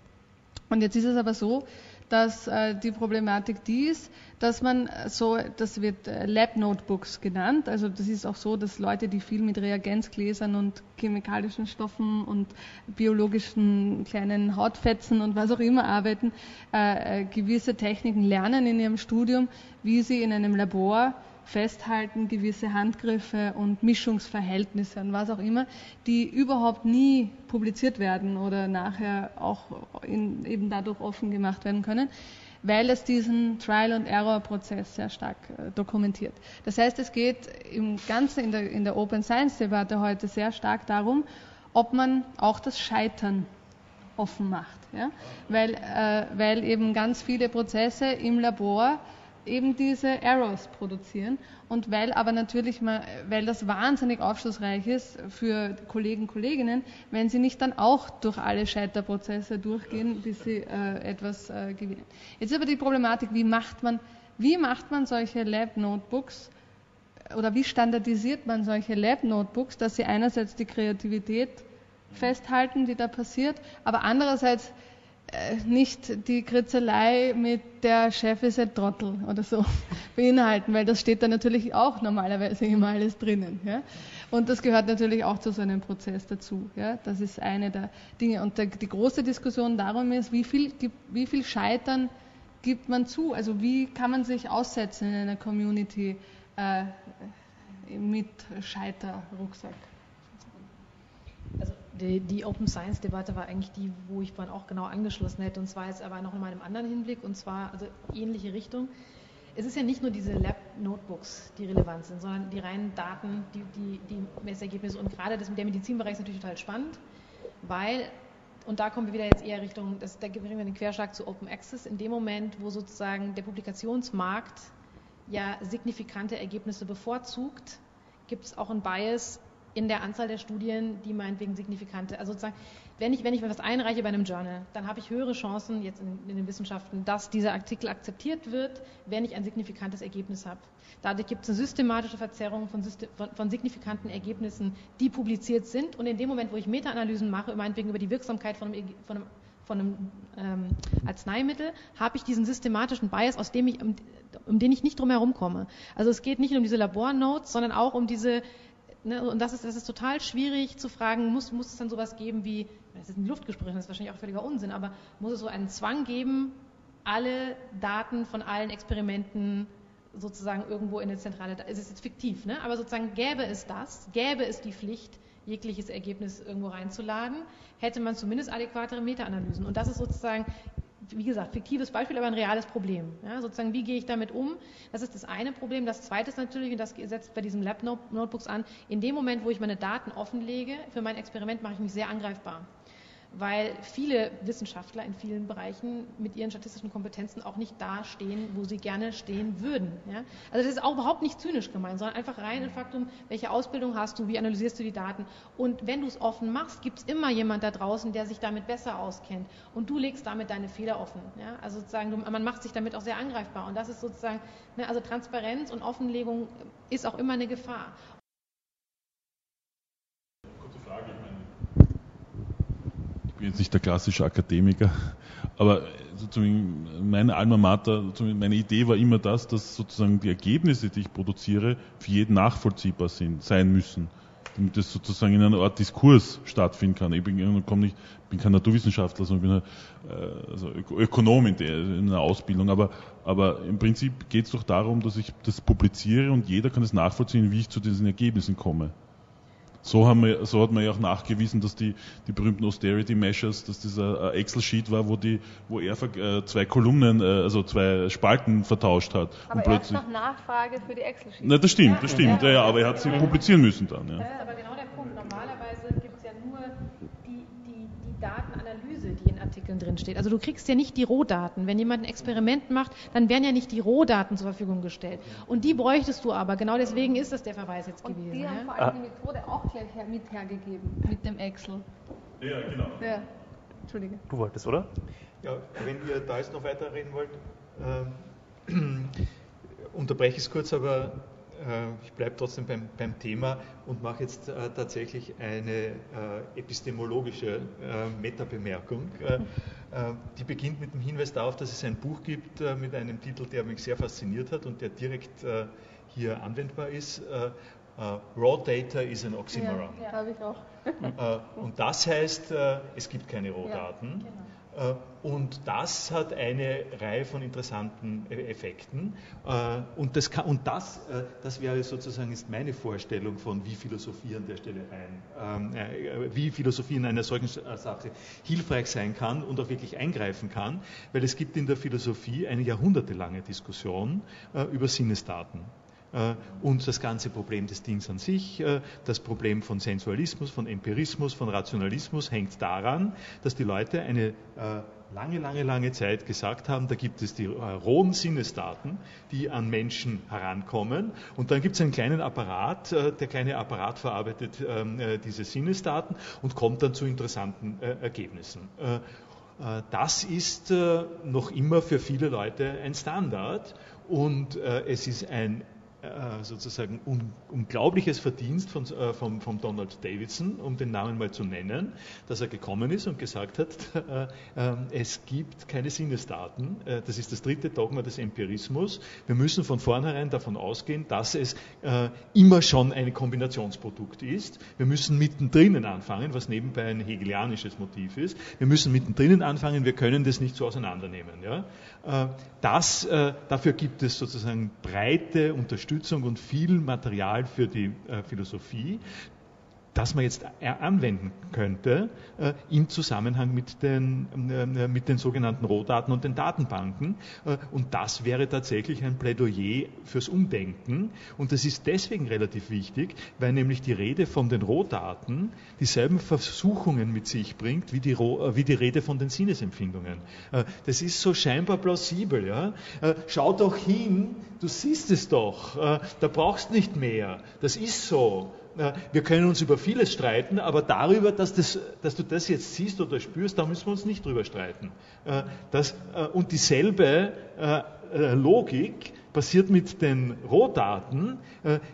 Und jetzt ist es aber so, dass äh, die Problematik die ist, dass man so, das wird äh, Lab Notebooks genannt. Also das ist auch so, dass Leute, die viel mit Reagenzgläsern und chemikalischen Stoffen und biologischen kleinen Hautfetzen und was auch immer arbeiten, äh, äh gewisse Techniken lernen in ihrem Studium, wie sie in einem Labor festhalten, gewisse Handgriffe und Mischungsverhältnisse und was auch immer, die überhaupt nie publiziert werden oder nachher auch in, eben dadurch offen gemacht werden können, weil es diesen Trial-and-Error-Prozess sehr stark äh, dokumentiert. Das heißt, es geht im Ganzen in der, in der Open Science-Debatte heute sehr stark darum, ob man auch das Scheitern offen macht. Ja? Weil, äh, weil eben ganz viele Prozesse im Labor eben diese Errors produzieren. Und weil aber natürlich, mal, weil das wahnsinnig aufschlussreich ist für Kollegen und Kolleginnen, wenn sie nicht dann auch durch alle Scheiterprozesse durchgehen, bis sie äh, etwas äh, gewinnen. Jetzt ist aber die Problematik, wie macht man, wie macht man solche Lab-Notebooks oder wie standardisiert man solche Lab-Notebooks, dass sie einerseits die Kreativität festhalten, die da passiert, aber andererseits äh, nicht die Kritzelei mit der Chef ist ein Trottel oder so [LAUGHS] beinhalten, weil das steht da natürlich auch normalerweise immer alles drinnen. Ja? Und das gehört natürlich auch zu so einem Prozess dazu. Ja? Das ist eine der Dinge. Und der, die große Diskussion darum ist, wie viel, wie viel Scheitern gibt man zu? Also wie kann man sich aussetzen in einer Community äh, mit Scheiterrucksack? Also die, die Open Science Debatte war eigentlich die, wo ich vorhin auch genau angeschlossen hätte. Und zwar jetzt aber noch in einem anderen Hinblick und zwar also ähnliche Richtung. Es ist ja nicht nur diese Lab-Notebooks, die relevant sind, sondern die reinen Daten, die, die, die Messergebnisse. Und gerade das, der Medizinbereich ist natürlich total spannend, weil, und da kommen wir wieder jetzt eher Richtung, das, da bringen wir den Querschlag zu Open Access, in dem Moment, wo sozusagen der Publikationsmarkt ja signifikante Ergebnisse bevorzugt, gibt es auch ein Bias in der Anzahl der Studien, die meinetwegen signifikante, also sozusagen, wenn ich, wenn ich was einreiche bei einem Journal, dann habe ich höhere Chancen jetzt in, in, den Wissenschaften, dass dieser Artikel akzeptiert wird, wenn ich ein signifikantes Ergebnis habe. Dadurch gibt es eine systematische Verzerrung von, von, von, signifikanten Ergebnissen, die publiziert sind. Und in dem Moment, wo ich Meta-Analysen mache, meinetwegen über die Wirksamkeit von einem, von einem, von einem ähm, Arzneimittel, habe ich diesen systematischen Bias, aus dem ich, um, um den ich nicht drum herum komme. Also es geht nicht nur um diese Labornotes, sondern auch um diese ne, und das ist, das ist total schwierig zu fragen, muss, muss es dann sowas geben wie, das ist ein Luftgespräch, das ist wahrscheinlich auch völliger Unsinn, aber muss es so einen Zwang geben, alle Daten von allen Experimenten sozusagen irgendwo in eine zentrale, es ist jetzt fiktiv, ne? aber sozusagen gäbe es das, gäbe es die Pflicht, jegliches Ergebnis irgendwo reinzuladen, hätte man zumindest adäquatere Meta-Analysen. Und das ist sozusagen wie gesagt, fiktives Beispiel, aber ein reales Problem. Ja, sozusagen, wie gehe ich damit um? Das ist das eine Problem. Das zweite ist natürlich, und das setzt bei diesen Lab-Notebooks an, in dem Moment, wo ich meine Daten offenlege, für mein Experiment mache ich mich sehr angreifbar weil viele Wissenschaftler in vielen Bereichen mit ihren statistischen Kompetenzen auch nicht da stehen, wo sie gerne stehen würden. Ja? Also das ist auch überhaupt nicht zynisch gemeint, sondern einfach rein im Faktum, welche Ausbildung hast du, wie analysierst du die Daten. Und wenn du es offen machst, gibt es immer jemand da draußen, der sich damit besser auskennt. Und du legst damit deine Fehler offen. Ja? Also sozusagen, man macht sich damit auch sehr angreifbar. Und das ist sozusagen, ne, also Transparenz und Offenlegung ist auch immer eine Gefahr. Bin jetzt nicht der klassische Akademiker, aber meine Alma Mater, meine Idee war immer das, dass sozusagen die Ergebnisse, die ich produziere, für jeden nachvollziehbar sind, sein müssen. damit das sozusagen in einer Art Diskurs stattfinden kann. Ich bin, komm nicht, bin kein Naturwissenschaftler, sondern bin äh, also Ökonom in, der, in einer Ausbildung, aber, aber im Prinzip geht es doch darum, dass ich das publiziere und jeder kann es nachvollziehen, wie ich zu diesen Ergebnissen komme. So, haben wir, so hat man ja auch nachgewiesen, dass die, die berühmten Austerity Measures, dass dieser Excel-Sheet war, wo, die, wo er äh, zwei Kolumnen, äh, also zwei Spalten vertauscht hat. Aber und erst nach Nachfrage für die Excel-Sheets. Na, das stimmt, das stimmt, ja, ja, aber er hat sie publizieren müssen dann. Ja. aber genau der Punkt. Normalerweise gibt es ja nur die, die, die Datenanalyse, die in Artikeln drin steht. Also du kriegst ja nicht die Rohdaten. Wenn jemand ein Experiment macht, dann werden ja nicht die Rohdaten zur Verfügung gestellt. Und die bräuchtest du aber. Genau deswegen ist das der Verweis jetzt Und gewesen. die ja? haben vor allem die Methode auch gleich her, mit hergegeben, mit dem Excel. Ja, genau. Ja. Entschuldige. Du wolltest, oder? Ja, wenn ihr da jetzt noch weiterreden wollt, ähm, [CLEARS THROAT] unterbreche ich es kurz, aber äh, ich bleibe trotzdem beim, beim, Thema und mache jetzt äh, tatsächlich eine äh, epistemologische äh, Metabemerkung. Äh, äh, die beginnt mit dem Hinweis darauf, dass es ein Buch gibt mit einem Titel, der mich sehr fasziniert hat und der direkt hier anwendbar ist. Raw Data is an Oxymoron. Ja, ja. habe ich auch. und das heißt, es gibt keine Rohdaten. Ja, genau. Und das hat eine Reihe von interessanten Effekten. Und das, kann, und das, das wäre sozusagen ist meine Vorstellung von, wie Philosophie an der Stelle ein, wie Philosophie in einer solchen Sache hilfreich sein kann und auch wirklich eingreifen kann, weil es gibt in der Philosophie eine jahrhundertelange Diskussion über Sinnesdaten und das ganze Problem des Dings an sich, das Problem von Sensualismus, von Empirismus, von Rationalismus hängt daran, dass die Leute eine lange, lange, lange Zeit gesagt haben, da gibt es die äh, rohen Sinnesdaten, die an Menschen herankommen. Und dann gibt es einen kleinen Apparat, äh, der kleine Apparat verarbeitet ähm, äh, diese Sinnesdaten und kommt dann zu interessanten äh, Ergebnissen. Äh, das ist noch immer für viele Leute ein Standard und es ist ein äh, sozusagen un, unglaubliches Verdienst von, äh, von, von, Donald Davidson, um den Namen mal zu nennen, dass er gekommen ist und gesagt hat, [LAUGHS] äh, ähm, es gibt keine Sinnesdaten. Äh, das ist das dritte Dogma des Empirismus. Wir müssen von vornherein davon ausgehen, dass es äh, immer schon ein Kombinationsprodukt ist. Wir müssen mittendrin anfangen, was nebenbei ein hegelianisches Motiv ist. Wir müssen mittendrin anfangen, wir können das nicht so auseinandernehmen. Ja? Äh, das, dafür gibt es sozusagen breite Unterstützung Unterstützung und viel Material für die äh, Philosophie, das man jetzt anwenden könnte äh, im Zusammenhang mit den, äh, mit den sogenannten Rohdaten und den Datenbanken. Äh, und das wäre tatsächlich ein Plädoyer fürs Umdenken. Und das ist deswegen relativ wichtig, weil nämlich die Rede von den Rohdaten dieselben Versuchungen mit sich bringt, wie die, Roh, wie die Rede von den Sinnesempfindungen. Äh, das ist so scheinbar plausibel. Ja? Äh, schau doch hin, du siehst es doch, äh, da brauchst nicht mehr. Das ist so. Wir können uns über vieles streiten, aber darüber, dass, das, dass, du das jetzt siehst oder spürst, da müssen wir uns nicht drüber streiten. Äh, das, äh, und dieselbe äh, Logik passiert mit den Rohdaten.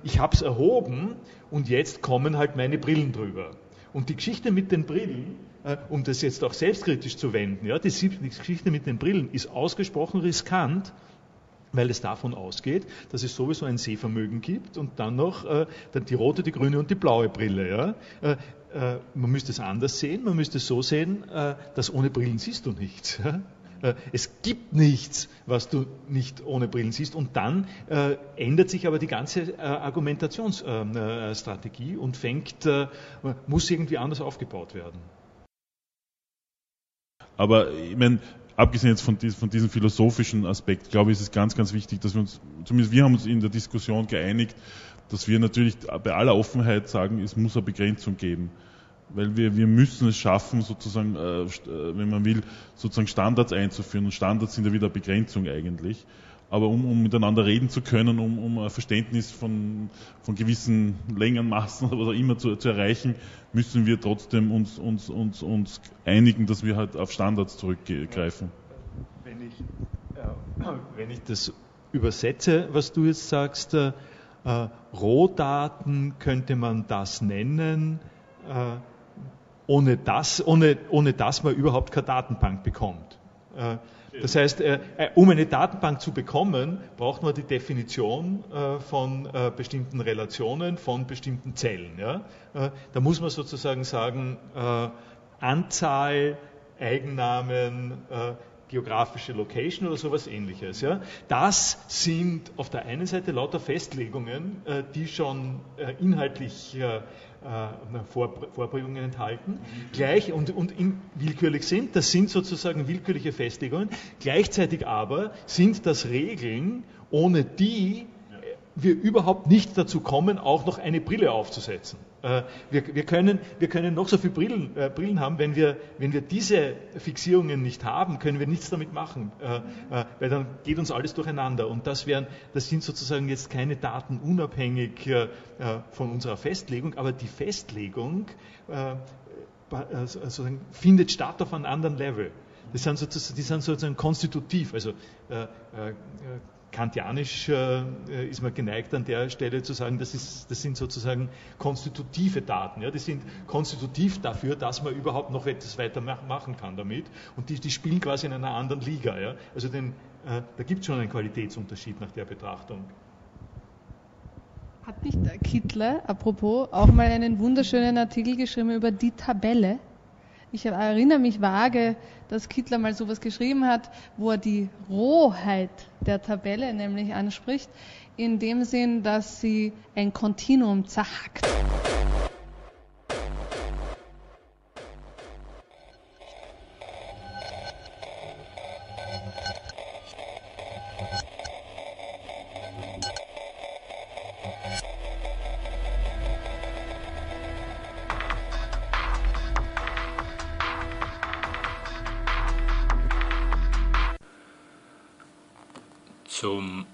Ich habe es erhoben und jetzt kommen halt meine Brillen drüber. Und die Geschichte mit den Brillen, um das jetzt auch selbstkritisch zu wenden, ja, die Geschichte mit den Brillen ist ausgesprochen riskant, weil es davon ausgeht, dass es sowieso ein Sehvermögen gibt und dann noch äh, die rote, die grüne und die blaue Brille. Ja? Äh, äh, man müsste es anders sehen, man müsste es so sehen, äh, dass ohne Brillen siehst du nichts. Ja? Äh, es gibt nichts, was du nicht ohne Brillen siehst. Und dann äh, ändert sich aber die ganze Argumentationsstrategie und fängt, muss irgendwie anders aufgebaut werden. Aber ich meine, abgesehen jetzt von, dies, von, diesem philosophischen Aspekt, glaube ich, ist es ganz, ganz wichtig, dass wir uns, zumindest wir haben uns in der Diskussion geeinigt, dass wir natürlich bei aller Offenheit sagen, es muss eine Begrenzung geben. Weil wir, wir müssen es schaffen, sozusagen, äh, äh wenn man will, sozusagen Standards einzuführen. Und Standards sind ja wieder Begrenzung eigentlich. Aber um, um miteinander reden zu können, um, um ein Verständnis von, von gewissen Längen, Massen oder auch immer zu, zu erreichen, müssen wir trotzdem uns, uns, uns, uns einigen, dass wir halt auf Standards zurückgreifen. Wenn ich, äh, wenn ich das übersetze, was du jetzt sagst, äh, Rohdaten könnte man das nennen, äh, ohne, das, ohne, ohne dass man überhaupt keine Datenbank bekommt. Das heißt, äh, äh, um eine Datenbank zu bekommen, braucht man die Definition äh, von bestimmten Relationen, von bestimmten Zellen. Da muss man sozusagen sagen, Anzahl, Eigennamen, geografische Location oder sowas ähnliches. Das sind auf der einen Seite lauter Festlegungen, die schon inhaltlich Vorbringungen enthalten, gleich und, und willkürlich sind. Das sind sozusagen willkürliche Festlegungen. Gleichzeitig aber sind das Regeln, ohne die wir überhaupt nicht dazu kommen, auch noch eine Brille aufzusetzen. Äh, wir, wir, können, wir können noch so viele Brillen, äh, Brillen haben, wenn wir, wenn wir diese Fixierungen nicht haben, können wir nichts damit machen, äh, äh, weil dann geht uns alles durcheinander. Und das, wären, das sind sozusagen jetzt keine Daten unabhängig äh, von unserer Festlegung, aber die Festlegung äh, also findet statt auf einem anderen Level. Das sind sozusagen, die sind sozusagen konstitutiv, also kantianisch äh, ist man geneigt an der Stelle zu sagen, das, ist, das sind sozusagen konstitutive Daten. Ja? Die sind konstitutiv dafür, dass man überhaupt noch etwas weiter machen kann damit. Und die, die spielen quasi in einer anderen Liga. Ja? Also den, äh, da gibt es schon einen Qualitätsunterschied nach der Betrachtung. Hat nicht der Kittler, apropos, auch mal einen wunderschönen Artikel geschrieben über die Tabelle? Ich erinnere mich vage, dass Kittler mal sowas geschrieben hat, wo er die Rohheit der Tabelle nämlich anspricht, in dem Sinn, dass sie ein Kontinuum zerhackt.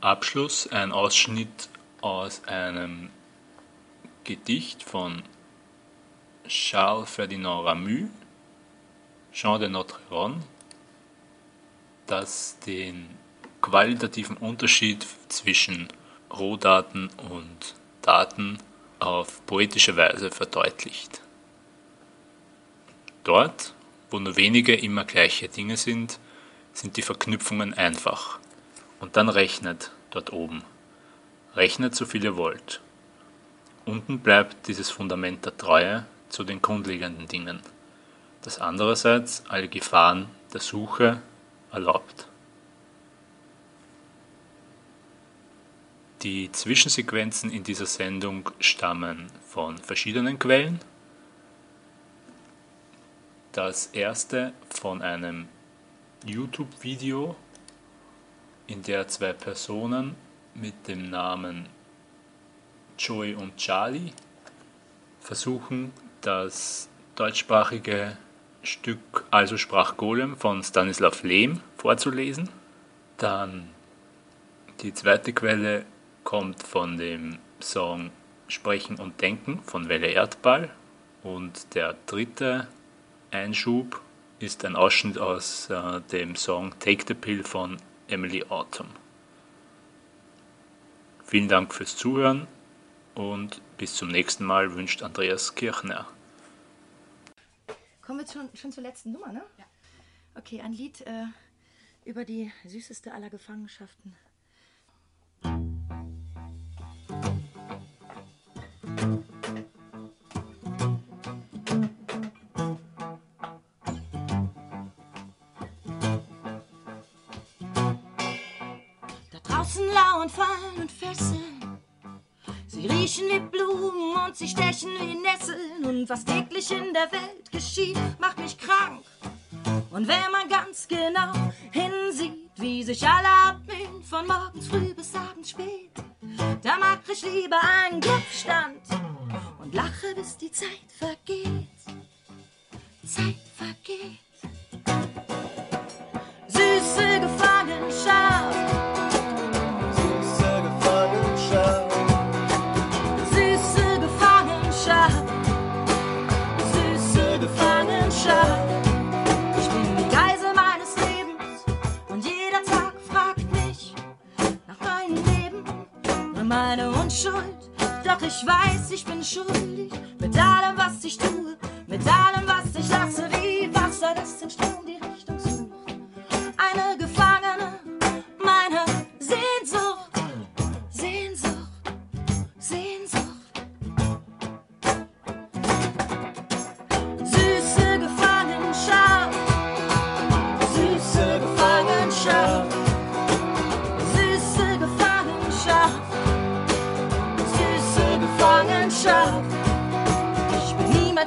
Abschluss ein Ausschnitt aus einem Gedicht von Charles Ferdinand Ramus, Jean de Notre Dame, das den qualitativen Unterschied zwischen Rohdaten und Daten auf poetische Weise verdeutlicht. Dort, wo nur wenige immer gleiche Dinge sind, sind die Verknüpfungen einfach. Und dann rechnet dort oben. Rechnet so viel ihr wollt. Unten bleibt dieses Fundament der Treue zu den grundlegenden Dingen, das andererseits alle Gefahren der Suche erlaubt. Die Zwischensequenzen in dieser Sendung stammen von verschiedenen Quellen. Das erste von einem YouTube-Video in der zwei Personen mit dem Namen Joey und Charlie versuchen, das deutschsprachige Stück Also sprach Golem von Stanislav Lehm vorzulesen. Dann die zweite Quelle kommt von dem Song Sprechen und Denken von Welle Erdball. Und der dritte Einschub ist ein Ausschnitt aus äh, dem Song Take the Pill von Emily Autumn. Vielen Dank fürs Zuhören und bis zum nächsten Mal wünscht Andreas Kirchner. Kommen wir schon, schon zur letzten Nummer, ne? Ja. Okay, ein Lied äh, über die süßeste aller Gefangenschaften. Fallen und fesseln. Sie riechen wie Blumen und sie stechen wie Nesseln. Und was täglich in der Welt geschieht, macht mich krank. Und wenn man ganz genau hinsieht, wie sich alle abmühen, von morgens früh bis abends spät, da mach ich lieber einen Kopfstand und lache, bis die Zeit vergeht. Zeit vergeht. Meine Unschuld. Doch ich weiß, ich bin schuldig. Mit allem, was ich tue, mit allem, was ich lasse, wie Wasser, das den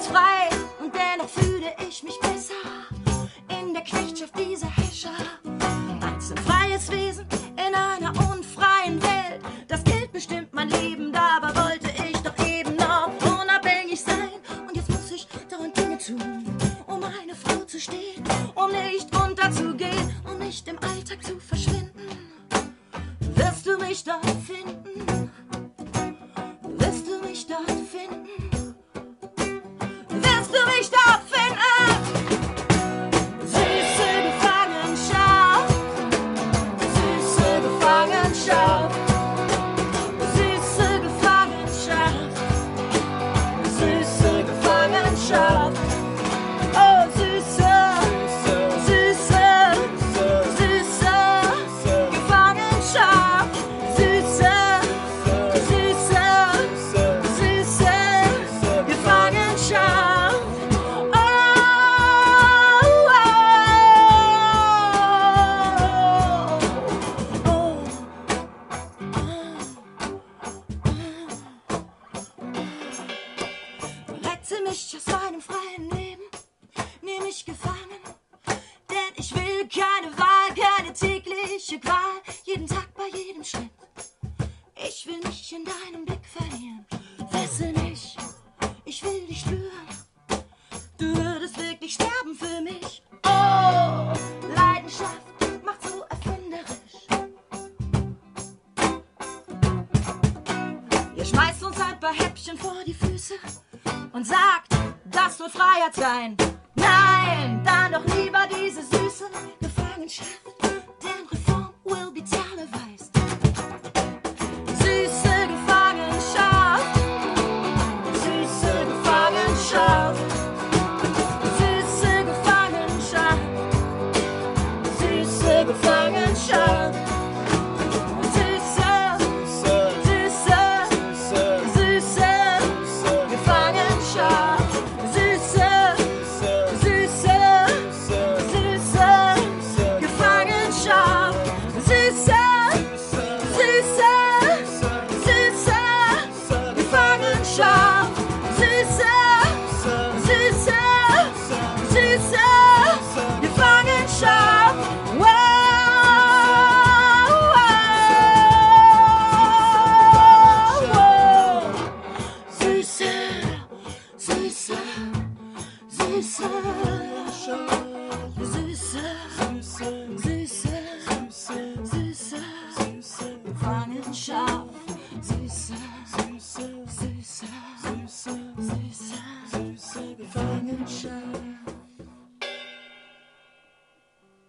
jetzt frei. mich gefangen, denn ich will keine Wahl, keine tägliche Qual, jeden Tag bei jedem Schritt. Ich will mich in deinem Blick verlieren, fessel mich, ich will dich spüren. Du würdest wirklich sterben für mich. Oh, Leidenschaft macht so erfinderisch. Ihr schmeißt uns ein paar Häppchen vor die Füße und sagt, das soll Freiheit sein.